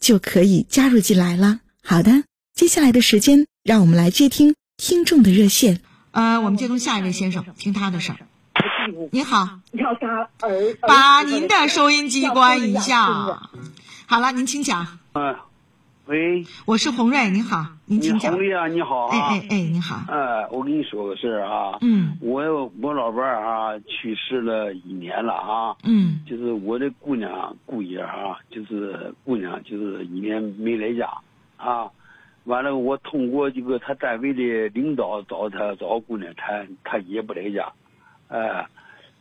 就可以加入进来了。好的，接下来的时间，让我们来接听听众的热线。呃，我们接通下一位先生，听他的事儿。你好，要他儿，把您的收音机关一下。好了，您请讲。嗯，喂，我是洪瑞，您好，您请讲。洪瑞啊，你好啊。哎哎哎，你好。哎，我跟你说个事儿啊。嗯。我我老伴儿啊去世了一年了啊。嗯。就是我的姑娘姑爷啊，就是姑娘就是一年没来家啊。完了，我通过这个他单位的领导找他找姑娘谈，他也不来家。哎，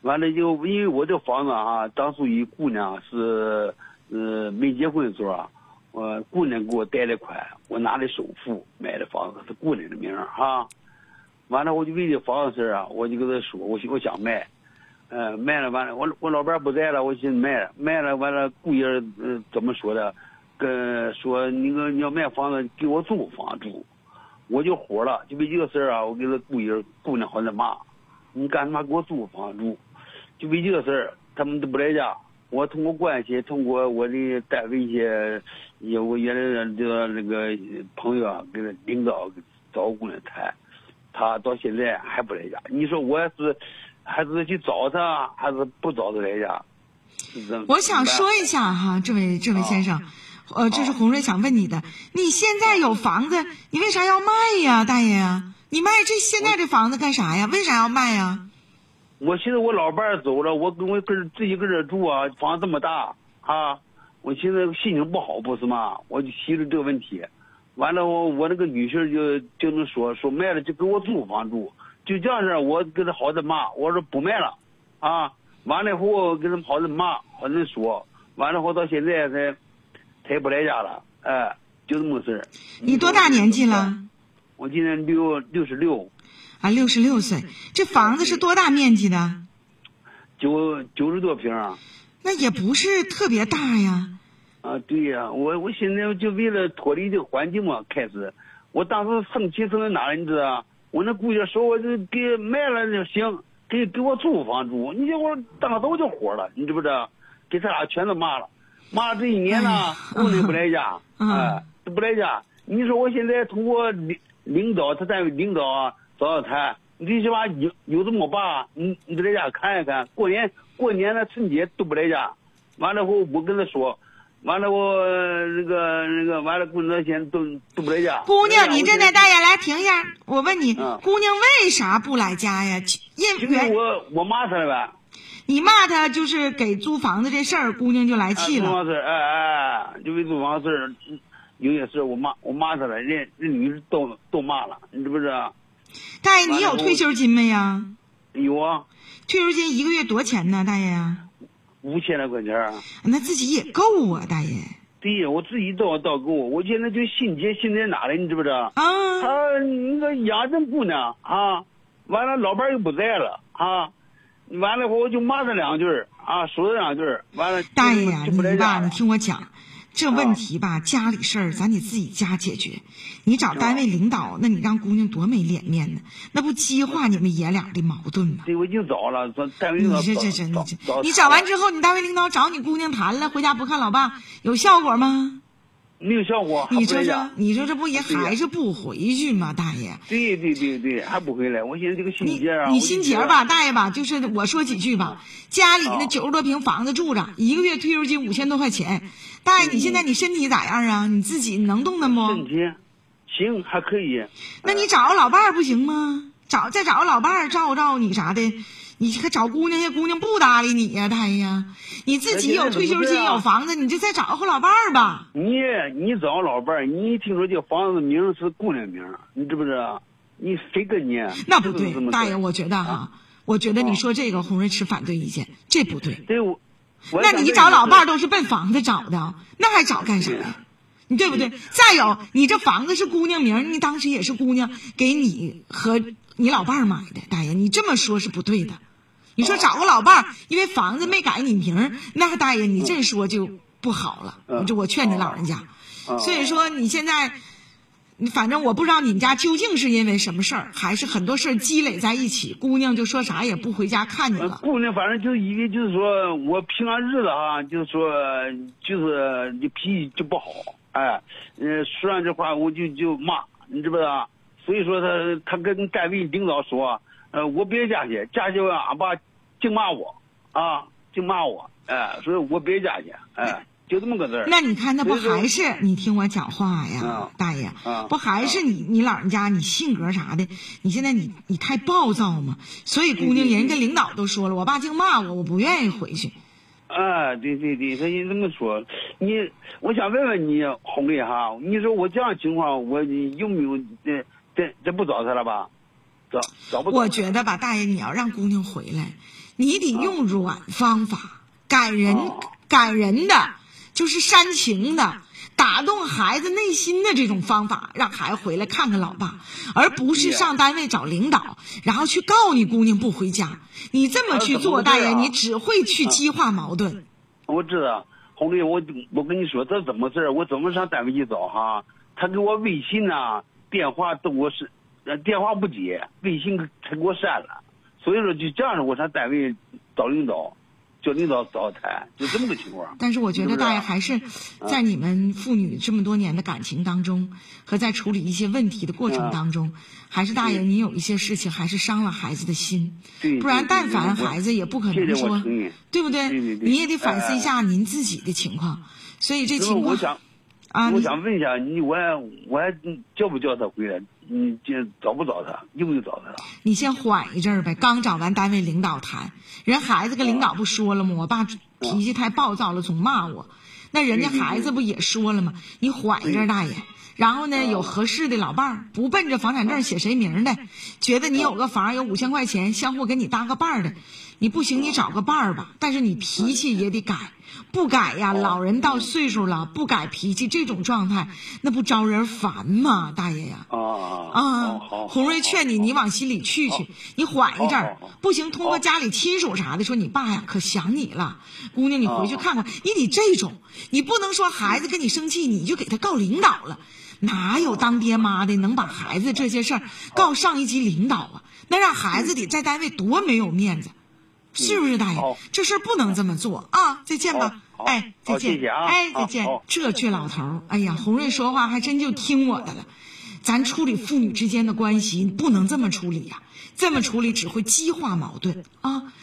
完了就因为我这房子啊，当初一姑娘是呃没结婚的时候啊。我姑娘给我贷的款，我拿的首付买的房子是姑娘的名儿哈。完了，我就为这房子事儿啊，我就跟他说，我我想卖，嗯，卖了完了，我我老伴儿不在了，我寻思卖了，卖了完了，姑爷嗯怎么说的？跟说那个你要卖房子给我租房住，我就火了，就为这个事儿啊，我给他姑爷姑娘好像骂，你干他妈给我租房住，就为这个事儿，他们都不在家。我通过关系，通过我的单位一些也我原来的这个那个朋友啊，跟领导找工人谈，他到现在还不来家。你说我是还是去找他，还是不找他来家？我想说一下哈，这位这位先生，呃，这是洪瑞想问你的，你现在有房子，你为啥要卖呀，大爷呀？你卖这现在这房子干啥呀？为啥要卖呀？我寻思我老伴儿走了，我跟我跟自己跟这住啊，房子这么大啊，我寻思心情不好不是吗？我就提出这个问题，完了我我那个女婿就就能说说卖了就给我租房住，就这样式我跟他好的骂，我说不卖了，啊，完了以后跟他们好的骂，好的说，完了后到现在才他也不来家了，哎，就这么个事儿。你多大年纪了？我今年六六十六。啊，六十六岁，这房子是多大面积的？九九十多平。那也不是特别大呀。啊，对呀，我我现在就为了脱离这个环境嘛，开始，我当时生气生在哪了，你知道？我那姑爷说我就给卖了就行，给给我租房住。你我当时我就火了，你知不知道？给他俩全都骂了，骂了这一年呢，姑娘不来家，哎，不来家。你说我现在通过领领导，他单位领导啊。找找他，你最起码有有这么爸，你你在家看一看。过年过年的春节都不在家，完了后我跟他说，完了我那个那个完了工作钱都都不在家。姑娘，你站在大爷来停一下，我问你，姑娘为啥不来家呀？因为我我骂他了呗。你骂他就是给租房子这事儿，姑娘就来气了。租房事哎哎，就为租房事有些事我骂我骂他了，人人女士都都骂了，你知不知道？大爷，你有退休金没呀？有啊。退休金一个月多钱呢，大爷呀？五千来块钱。那自己也够啊，大爷。对呀，我自己倒倒够。我现在就心结心在哪里，你知不知道？啊。他那个养这姑娘啊，完了老伴又不在了啊，完了后我就骂他两句啊，说他两句完了。大爷呀，你吧，你听我讲。这问题吧，家里事儿咱得自己家解决。你找单位领导，那你让姑娘多没脸面呢？那不激化你们爷俩的矛盾吗？对，我已经找了，单位领导。你这这这你找完之后，你单位领导找你姑娘谈了，回家不看老爸，有效果吗？没有效果。你说这，你说这不也还是不回去吗，大爷？对对对对，还不回来。我寻思这个心结啊。你心结吧，大爷吧，就是我说几句吧。家里那九十多平房子住着，一个月退休金五千多块钱，大爷，你现在你身体咋样啊？你自己能动弹不？身体行，还可以。那你找个老伴儿不行吗？找再找个老伴儿照顾照顾你啥的。你可找姑娘，那姑娘不搭理你呀，大爷呀！你自己有退休金，有房子，你就再找个老伴儿吧。你你找老伴儿，你听说这房子名是姑娘名，你知不知道？你谁跟你？那不对，大爷，我觉得哈，我觉得你说这个，红瑞持反对意见，这不对。对，我。那你找老伴儿都是奔房子找的，那还找干啥呀？你对不对？再有，你这房子是姑娘名，你当时也是姑娘给你和你老伴儿买的，大爷，你这么说是不对的。你说找个老伴儿，因为房子没改你名，那大爷你这说就不好了。这我劝你老人家。所以说你现在，反正我不知道你们家究竟是因为什么事儿，还是很多事儿积累在一起，姑娘就说啥也不回家看你了。姑娘反正就因为就是说我平安日子啊，就是说就是你脾气就不好，哎，嗯，说完这话我就就骂，你知不知道？所以说他他跟单位领导说，呃，我别下去，下去俺爸。净骂我，啊，净骂我，哎，所以我别家去，哎，就这么个字儿。那你看，那不还是你听我讲话呀，大爷，不还是你你老人家你性格啥的？你现在你你太暴躁嘛，所以姑娘人家领导都说了，我爸净骂我，我不愿意回去。啊，对对对，他人这么说，你我想问问你，红丽哈，你说我这样情况，我有没有这这这不找他了吧？找找不？我觉得吧，大爷，你要让姑娘回来。你得用软方法，感人感人的，就是煽情的，打动孩子内心的这种方法，让孩子回来看看老爸，而不是上单位找领导，然后去告你姑娘不回家。你这么去做，大爷，你只会去激化矛盾。我知道，红丽，我我跟你说，这怎么事儿？我怎么上单位去找哈？他给我微信呐，电话都我是，电话不接，微信他给我删了。所以说，就这样的，我上单位找领导，叫领导找谈，就这么个情况。但是我觉得大爷还是在你们父女这么多年的感情当中，和在处理一些问题的过程当中，还是大爷你有一些事情还是伤了孩子的心。不然但凡孩子也不可能说，对不对？你也得反思一下您自己的情况。所以这情况，啊，我想问一下你，我我还叫不叫他回来？你这找不找他？用不用找他？你先缓一阵儿呗。刚找完单位领导谈，人孩子跟领导不说了吗？我爸脾气太暴躁了，总骂我。那人家孩子不也说了吗？你缓一阵儿，大爷。然后呢，有合适的老伴儿，不奔着房产证写谁名的，觉得你有个房有五千块钱，相互给你搭个伴儿的。你不行，你找个伴儿吧。但是你脾气也得改。不改呀，老人到岁数了，不改脾气，这种状态那不招人烦吗？大爷呀！啊啊！红瑞劝你，你往心里去去，你缓一阵儿，不行，通过家里亲属啥的说，你爸呀可想你了，姑娘你回去看看，你得这种，你不能说孩子跟你生气，你就给他告领导了，哪有当爹妈的能把孩子这些事儿告上一级领导啊？那让孩子得在单位多没有面子。是不是大爷？这事儿不能这么做啊！再见吧，哎，再见，哎，再见。这倔老头儿，哎呀，红瑞说话还真就听我的了。咱处理父女之间的关系不能这么处理呀，这么处理只会激化矛盾啊。